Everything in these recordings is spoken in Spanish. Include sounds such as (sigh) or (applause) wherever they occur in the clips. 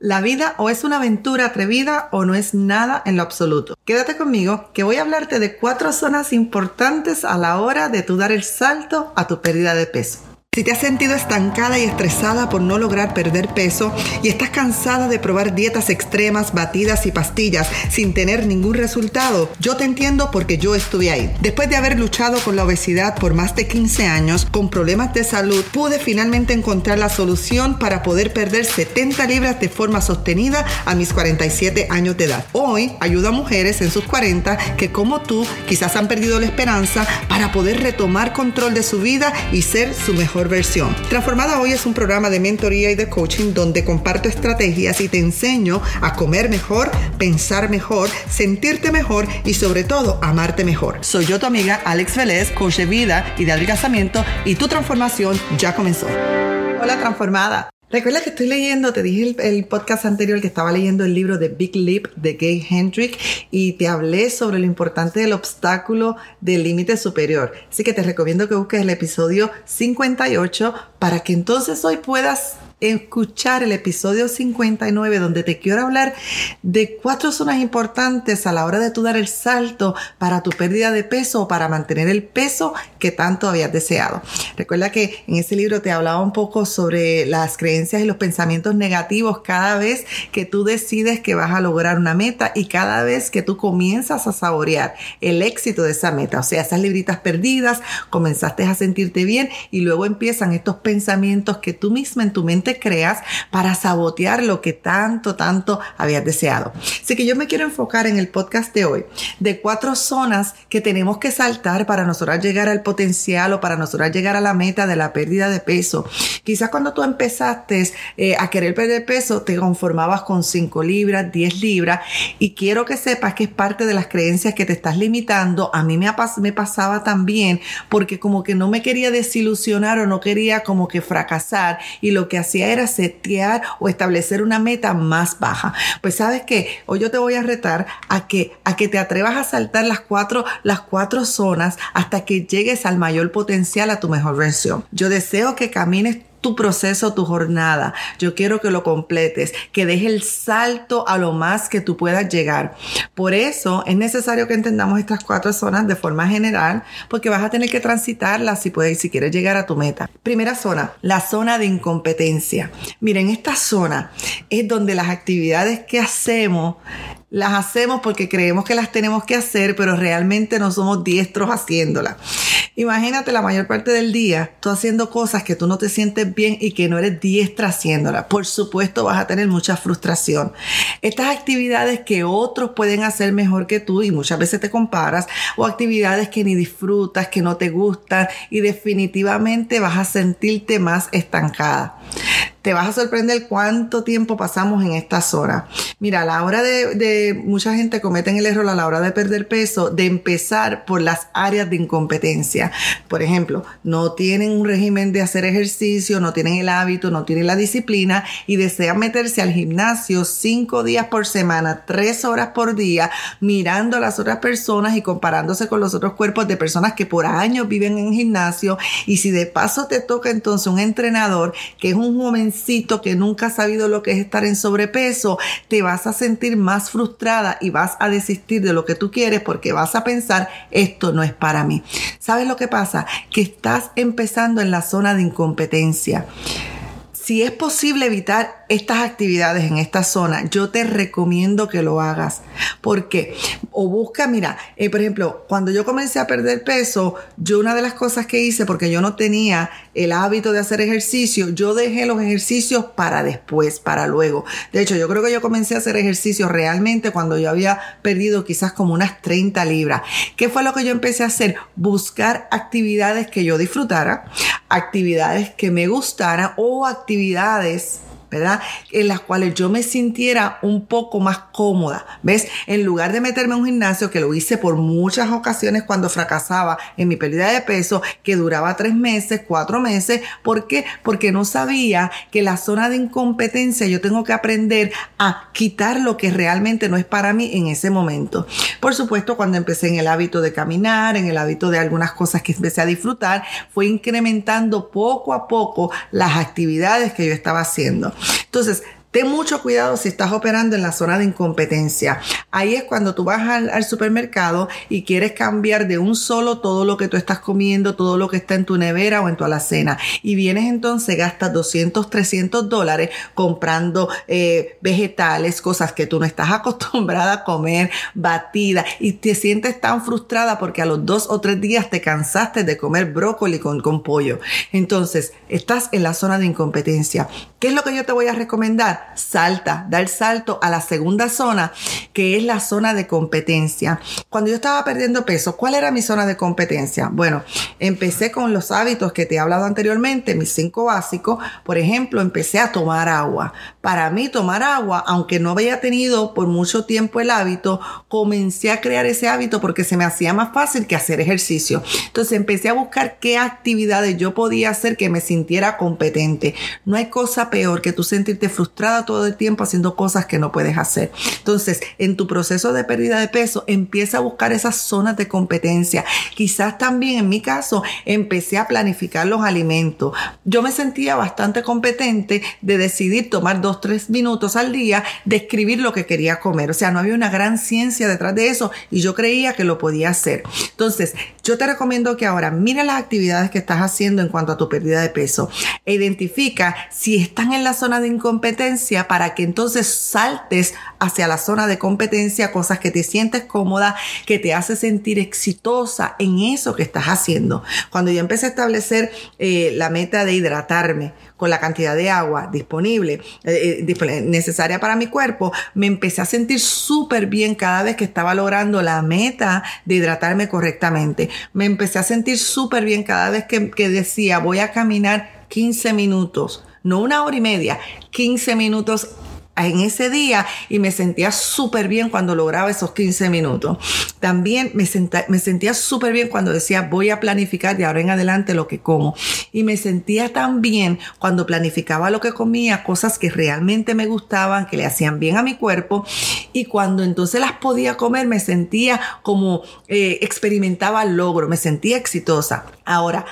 La vida o es una aventura atrevida o no es nada en lo absoluto. Quédate conmigo que voy a hablarte de cuatro zonas importantes a la hora de tú dar el salto a tu pérdida de peso. Si te has sentido estancada y estresada por no lograr perder peso y estás cansada de probar dietas extremas, batidas y pastillas sin tener ningún resultado, yo te entiendo porque yo estuve ahí. Después de haber luchado con la obesidad por más de 15 años, con problemas de salud, pude finalmente encontrar la solución para poder perder 70 libras de forma sostenida a mis 47 años de edad. Hoy ayudo a mujeres en sus 40 que como tú quizás han perdido la esperanza para poder retomar control de su vida y ser su mejor Transformada Hoy es un programa de mentoría y de coaching donde comparto estrategias y te enseño a comer mejor, pensar mejor, sentirte mejor y sobre todo amarte mejor. Soy yo tu amiga Alex Vélez, coach de vida y de adelgazamiento y tu transformación ya comenzó. Hola transformada. Recuerda que estoy leyendo, te dije el, podcast anterior que estaba leyendo el libro de Big Leap de Gay Hendrick y te hablé sobre lo importante del obstáculo del límite superior. Así que te recomiendo que busques el episodio 58 para que entonces hoy puedas escuchar el episodio 59 donde te quiero hablar de cuatro zonas importantes a la hora de tú dar el salto para tu pérdida de peso o para mantener el peso que tanto habías deseado. Recuerda que en ese libro te hablaba un poco sobre las creencias y los pensamientos negativos cada vez que tú decides que vas a lograr una meta y cada vez que tú comienzas a saborear el éxito de esa meta. O sea, esas libritas perdidas, comenzaste a sentirte bien y luego empiezan estos pensamientos que tú misma en tu mente creas para sabotear lo que tanto, tanto habías deseado. Así que yo me quiero enfocar en el podcast de hoy de cuatro zonas que tenemos que saltar para nosotros llegar al potencial o para nosotros llegar a la meta de la pérdida de peso. Quizás cuando tú empezaste eh, a querer perder peso, te conformabas con 5 libras, 10 libras y quiero que sepas que es parte de las creencias que te estás limitando. A mí me, me pasaba también porque como que no me quería desilusionar o no quería como que fracasar y lo que hacía era setear o establecer una meta más baja. Pues sabes que hoy yo te voy a retar a que, a que te atrevas a saltar las cuatro, las cuatro zonas hasta que llegues al mayor potencial a tu mejor versión. Yo deseo que camines tu proceso, tu jornada. Yo quiero que lo completes, que deje el salto a lo más que tú puedas llegar. Por eso es necesario que entendamos estas cuatro zonas de forma general, porque vas a tener que transitarlas si puedes, si quieres llegar a tu meta. Primera zona, la zona de incompetencia. Miren, esta zona es donde las actividades que hacemos las hacemos porque creemos que las tenemos que hacer, pero realmente no somos diestros haciéndolas. Imagínate la mayor parte del día tú haciendo cosas que tú no te sientes bien y que no eres diestra haciéndolas. Por supuesto vas a tener mucha frustración. Estas actividades que otros pueden hacer mejor que tú y muchas veces te comparas o actividades que ni disfrutas, que no te gustan y definitivamente vas a sentirte más estancada te vas a sorprender cuánto tiempo pasamos en esta zona. Mira, a la hora de, mucha gente cometen el error a la hora de perder peso de empezar por las áreas de incompetencia. Por ejemplo, no tienen un régimen de hacer ejercicio, no tienen el hábito, no tienen la disciplina y desean meterse al gimnasio cinco días por semana, tres horas por día, mirando a las otras personas y comparándose con los otros cuerpos de personas que por años viven en gimnasio. Y si de paso te toca entonces un entrenador que es un joven que nunca ha sabido lo que es estar en sobrepeso, te vas a sentir más frustrada y vas a desistir de lo que tú quieres porque vas a pensar, esto no es para mí. ¿Sabes lo que pasa? Que estás empezando en la zona de incompetencia. Si es posible evitar estas actividades en esta zona, yo te recomiendo que lo hagas. porque O busca, mira, eh, por ejemplo, cuando yo comencé a perder peso, yo una de las cosas que hice, porque yo no tenía el hábito de hacer ejercicio, yo dejé los ejercicios para después, para luego. De hecho, yo creo que yo comencé a hacer ejercicio realmente cuando yo había perdido quizás como unas 30 libras. ¿Qué fue lo que yo empecé a hacer? Buscar actividades que yo disfrutara, actividades que me gustaran o actividades actividades ¿verdad? En las cuales yo me sintiera un poco más cómoda, ¿ves? En lugar de meterme en un gimnasio, que lo hice por muchas ocasiones cuando fracasaba en mi pérdida de peso, que duraba tres meses, cuatro meses, ¿por qué? Porque no sabía que la zona de incompetencia yo tengo que aprender a quitar lo que realmente no es para mí en ese momento. Por supuesto, cuando empecé en el hábito de caminar, en el hábito de algunas cosas que empecé a disfrutar, fue incrementando poco a poco las actividades que yo estaba haciendo. Entonces, Ten mucho cuidado si estás operando en la zona de incompetencia. Ahí es cuando tú vas al, supermercado y quieres cambiar de un solo todo lo que tú estás comiendo, todo lo que está en tu nevera o en tu alacena. Y vienes entonces, gastas 200, 300 dólares comprando eh, vegetales, cosas que tú no estás (laughs) acostumbrada a comer, batida, y te sientes tan frustrada porque a los dos o tres días te cansaste de comer brócoli con, con pollo. Entonces, estás en la zona de incompetencia. ¿Qué es lo que yo te voy a recomendar? Salta, da el salto a la segunda zona, que es la zona de competencia. Cuando yo estaba perdiendo peso, ¿cuál era mi zona de competencia? Bueno, empecé con los hábitos que te he hablado anteriormente, mis cinco básicos. Por ejemplo, empecé a tomar agua. Para mí, tomar agua, aunque no había tenido por mucho tiempo el hábito, comencé a crear ese hábito porque se me hacía más fácil que hacer ejercicio. Entonces empecé a buscar qué actividades yo podía hacer que me sintiera competente. No hay cosa peor que tú sentirte frustrado todo el tiempo haciendo cosas que no puedes hacer. Entonces, en tu proceso de pérdida de peso, empieza a buscar esas zonas de competencia. Quizás también en mi caso, empecé a planificar los alimentos. Yo me sentía bastante competente de decidir tomar dos, tres minutos al día de escribir lo que quería comer. O sea, no había una gran ciencia detrás de eso y yo creía que lo podía hacer. Entonces, yo te recomiendo que ahora mira las actividades que estás haciendo en cuanto a tu pérdida de peso e identifica si están en la zona de incompetencia para que entonces saltes hacia la zona de competencia, cosas que te sientes cómoda, que te hace sentir exitosa en eso que estás haciendo. Cuando yo empecé a establecer eh, la meta de hidratarme con la cantidad de agua disponible, eh, eh, necesaria para mi cuerpo, me empecé a sentir súper bien cada vez que estaba logrando la meta de hidratarme correctamente. Me empecé a sentir súper bien cada vez que, que decía voy a caminar 15 minutos no una hora y media, 15 minutos en ese día y me sentía súper bien cuando lograba esos 15 minutos. También me, sentía súper bien cuando decía voy a planificar de ahora en adelante lo que como. Y me sentía tan bien cuando planificaba lo que comía, cosas que realmente me gustaban, que le hacían bien a mi cuerpo. Y cuando entonces las podía comer, me sentía como eh, experimentaba logro, me sentía exitosa. Ahora,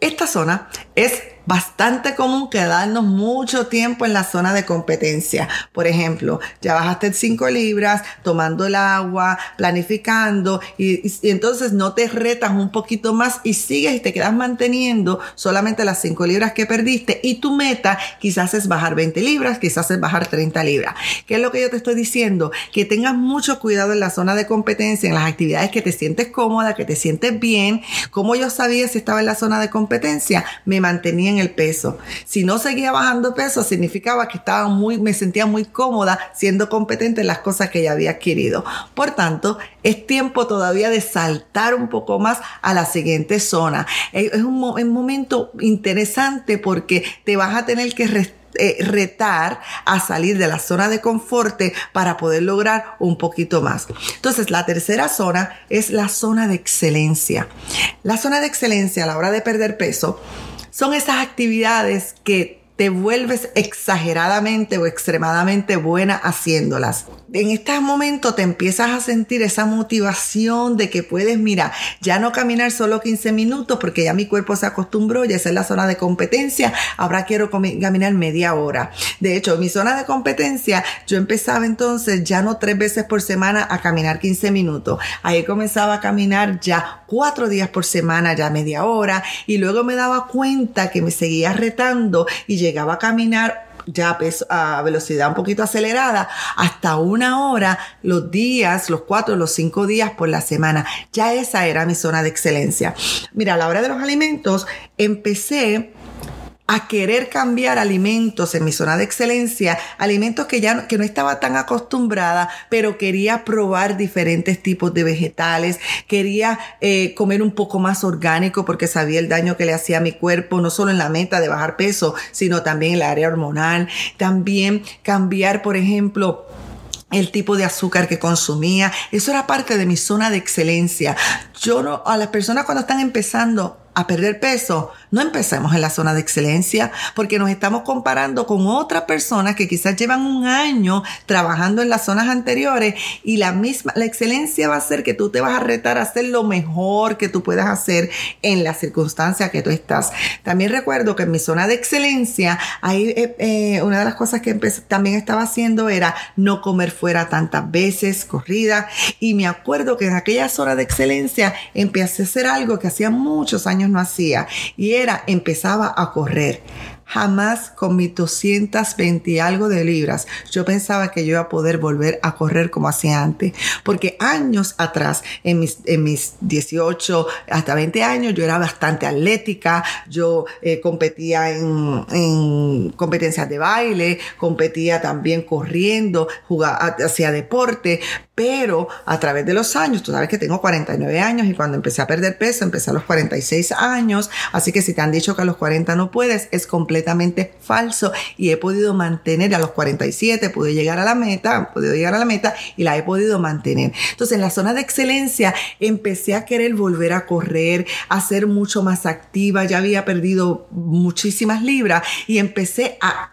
esta zona es bastante común quedarnos mucho tiempo en la zona de competencia. Por ejemplo, ya bajaste 5 libras, tomando el agua, planificando y, entonces no te retas un poquito más y sigues y te quedas manteniendo solamente las 5 libras que perdiste y tu meta quizás es bajar 20 libras, quizás es bajar 30 libras. ¿Qué es lo que yo te estoy diciendo? Que tengas mucho cuidado en la zona de competencia, en las actividades que te sientes cómoda, que te sientes bien. Como yo sabía si estaba en la zona de competencia, me mantenía el peso. Si no seguía bajando peso, significaba que estaba muy, me sentía muy cómoda siendo competente en las cosas que ya había adquirido. Por tanto, es tiempo todavía de saltar un poco más a la siguiente zona. Es un, un momento interesante porque te vas a tener que eh, retar a salir de la zona de confort para poder lograr un poquito más. Entonces, la tercera zona es la zona de excelencia. La zona de excelencia a la hora de perder peso son esas actividades que te vuelves exageradamente o extremadamente buena haciéndolas. En este momento te empiezas a sentir esa motivación de que puedes, mira, ya no caminar solo 15 minutos porque ya mi cuerpo se acostumbró, ya es la zona de competencia, ahora quiero caminar media hora. De hecho, mi zona de competencia, yo empezaba entonces ya no tres veces por semana a caminar 15 minutos. Ahí comenzaba a caminar ya cuatro días por semana, ya media hora, y luego me daba cuenta que me seguía retando y llegaba a caminar ya a velocidad un poquito acelerada, hasta una hora los días, los cuatro, los cinco días por la semana. Ya esa era mi zona de excelencia. Mira, a la hora de los alimentos, empecé a querer cambiar alimentos en mi zona de excelencia, alimentos que ya no, que no estaba tan acostumbrada, pero quería probar diferentes tipos de vegetales, quería eh, comer un poco más orgánico porque sabía el daño que le hacía a mi cuerpo, no solo en la meta de bajar peso, sino también en el área hormonal, también cambiar, por ejemplo, el tipo de azúcar que consumía. Eso era parte de mi zona de excelencia. Yo no, a las personas cuando están empezando a perder peso, no empecemos en la zona de excelencia porque nos estamos comparando con otras personas que quizás llevan un año trabajando en las zonas anteriores y la misma, la excelencia va a ser que tú te vas a retar a hacer lo mejor que tú puedas hacer en la circunstancia que tú estás. También recuerdo que en mi zona de excelencia, ahí eh, eh, una de las cosas que también estaba haciendo era no comer fuera tantas veces, corrida, y me acuerdo que en aquella zona de excelencia empecé a hacer algo que hacía muchos años no hacía y era empezaba a correr. Jamás con mis 220 y algo de libras yo pensaba que yo iba a poder volver a correr como hacía antes. Porque años atrás, en mis, en mis 18 hasta 20 años, yo era bastante atlética. Yo eh, competía en, en, competencias de baile, competía también corriendo, jugaba, hacía deporte. Pero a través de los años, tú sabes que tengo 49 años y cuando empecé a perder peso, empecé a los 46 años. Así que si te han dicho que a los 40 no puedes, es completamente falso. Y he podido mantener a los 47, pude llegar a la meta, llegar a la meta y la he podido mantener. Entonces, en la zona de excelencia, empecé a querer volver a correr, a ser mucho más activa. Ya había perdido muchísimas libras y empecé a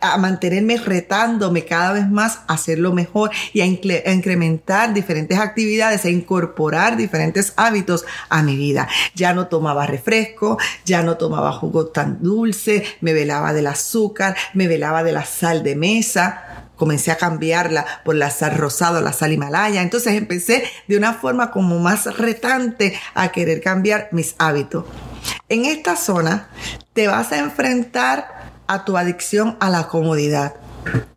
a mantenerme retándome cada vez más a hacerlo mejor y a, incrementar diferentes actividades, a incorporar diferentes hábitos a mi vida. Ya no tomaba refresco, ya no tomaba jugo tan dulce, me velaba del azúcar, me velaba de la sal de mesa, comencé a cambiarla por la sal rosada, la sal himalaya. Entonces empecé de una forma como más retante a querer cambiar mis hábitos. En esta zona te vas a enfrentar a tu adicción a la comodidad.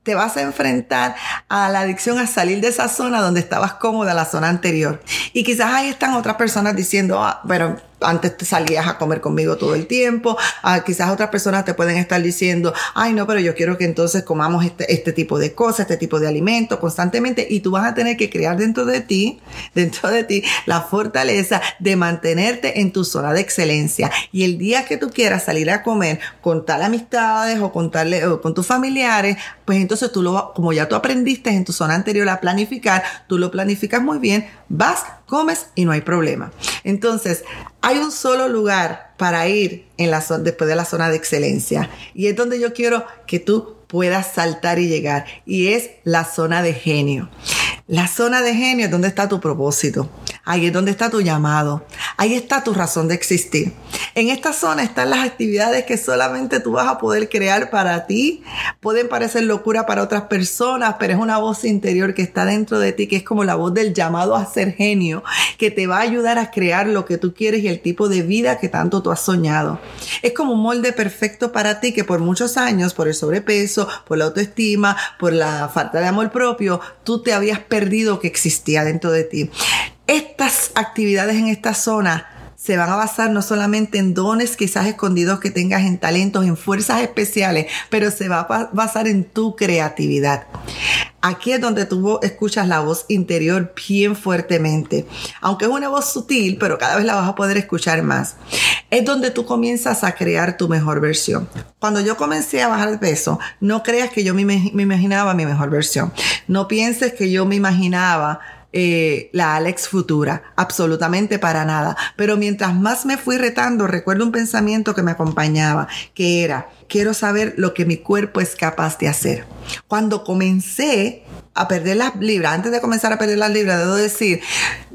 Te vas a enfrentar a la adicción a salir de esa zona donde estabas cómoda, la zona anterior. Y quizás ahí están otras personas diciendo, ah, pero antes te salías a comer conmigo todo el tiempo. Ah, quizás otras personas te pueden estar diciendo, ay no, pero yo quiero que entonces comamos este, este tipo de cosas, este tipo de alimentos constantemente. Y tú vas a tener que crear dentro de ti, (laughs) dentro de ti, la fortaleza de mantenerte en tu zona de excelencia. Y el día que tú quieras salir a comer con tal amistades o con tal, o con tus familiares, pues entonces tú lo, como ya tú aprendiste en tu zona anterior a planificar, tú lo planificas muy bien, vas, comes y no hay problema. Entonces, hay un solo lugar para ir en la zona, después de la zona de excelencia y es donde yo quiero que tú puedas saltar y llegar y es la zona de genio. La zona de genio es donde está tu propósito. Ahí es donde está tu llamado. Ahí está tu razón de existir. En esta zona están las actividades que solamente tú vas a poder crear para ti. Pueden parecer locura para otras personas, pero es una voz interior que está dentro de ti, que es como la voz del llamado a ser genio, que te va a ayudar a crear lo que tú quieres y el tipo de vida que tanto tú has soñado. Es como un molde perfecto para ti que por muchos años, por el sobrepeso, por la autoestima, por la falta de amor propio, tú te habías perdido que existía dentro de ti. Estas actividades en esta zona se van a basar no solamente en dones quizás escondidos que tengas en talentos, en fuerzas especiales, pero se va a basar en tu creatividad. Aquí es donde tú escuchas la voz interior bien fuertemente. Aunque es una voz sutil, pero cada vez la vas a poder escuchar más. Es donde tú comienzas a crear tu mejor versión. Cuando yo comencé a bajar peso, no creas que yo me imaginaba mi mejor versión. No pienses que yo me imaginaba eh, la Alex futura, absolutamente para nada. Pero mientras más me fui retando, recuerdo un pensamiento que me acompañaba, que era, quiero saber lo que mi cuerpo es capaz de hacer. Cuando comencé a perder las libras, antes de comenzar a perder las libras, debo decir,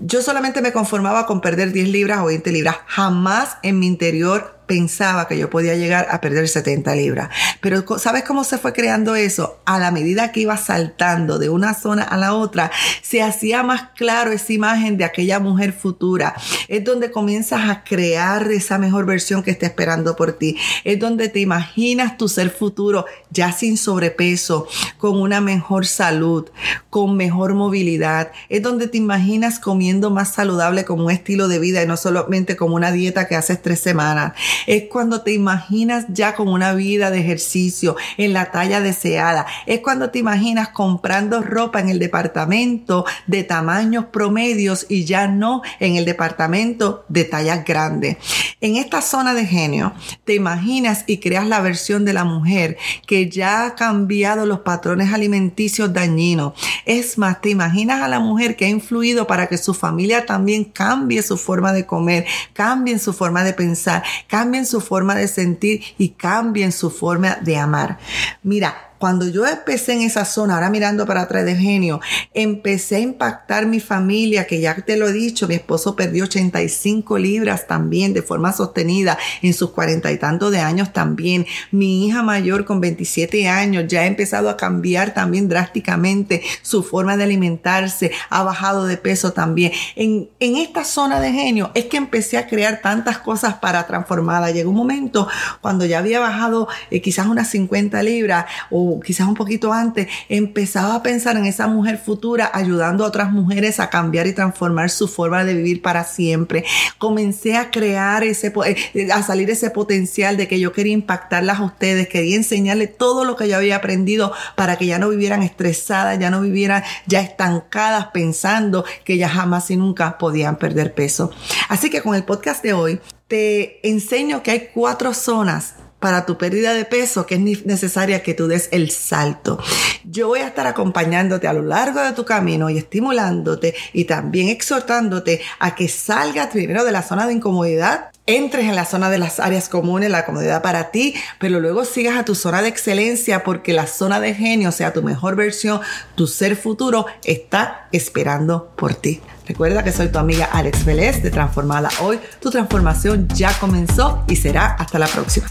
yo solamente me conformaba con perder 10 libras o 20 libras. Jamás en mi interior pensaba que yo podía llegar a perder 70 libras. Pero ¿sabes cómo se fue creando eso? A la medida que iba saltando de una zona a la otra, se hacía más claro esa imagen de aquella mujer futura. Es donde comienzas a crear esa mejor versión que está esperando por ti. Es donde te imaginas tu ser futuro ya sin sobrepeso, con una mejor salud, con mejor movilidad. Es donde te imaginas comiendo más saludable como un estilo de vida y no solamente como una dieta que haces tres semanas Es cuando te imaginas ya con una vida de ejercicio en la talla deseada. Es cuando te imaginas comprando ropa en el departamento de tamaños promedios y ya no en el departamento de tallas grandes. En esta zona de genio, te imaginas y creas la versión de la mujer que ya ha cambiado los patrones alimenticios dañinos. Es más, te imaginas a la mujer que ha influido para que su familia también cambie su forma de comer, cambien su forma de pensar, cambien su forma de sentir y cambien su forma de amar. Mira, cuando yo empecé en esa zona, ahora mirando para atrás de genio, empecé a impactar mi familia, que ya te lo he dicho, mi esposo perdió 85 libras también de forma sostenida en sus cuarenta y tantos de años también. Mi hija mayor con 27 años ya ha empezado a cambiar también drásticamente su forma de alimentarse, ha bajado de peso también. En, en esta zona de genio es que empecé a crear tantas cosas para transformarla. Llegó un momento cuando ya había bajado eh, quizás unas 50 libras o quizás un poquito antes, empezaba a pensar en esa mujer futura ayudando a otras mujeres a cambiar y transformar su forma de vivir para siempre. Comencé a crear ese, eh, a salir ese potencial de que yo quería impactarlas a ustedes, quería enseñarles todo lo que yo había aprendido para que ya no vivieran estresadas, ya no vivieran ya estancadas pensando que ya jamás y nunca podían perder peso. Así que con el podcast de hoy te enseño que hay cuatro zonas para tu pérdida de peso que es necesaria que tú des el salto. Yo voy a estar acompañándote a lo largo de tu camino y estimulándote y también exhortándote a que salgas primero de la zona de incomodidad entres en la zona de las áreas comunes, la comodidad para ti, pero luego sigas a tu zona de excelencia porque la zona de genio, o sea, tu mejor versión, tu ser futuro, está esperando por ti. Recuerda que soy tu amiga Alex Vélez de Transformada Hoy. Tu transformación ya comenzó y será hasta la próxima.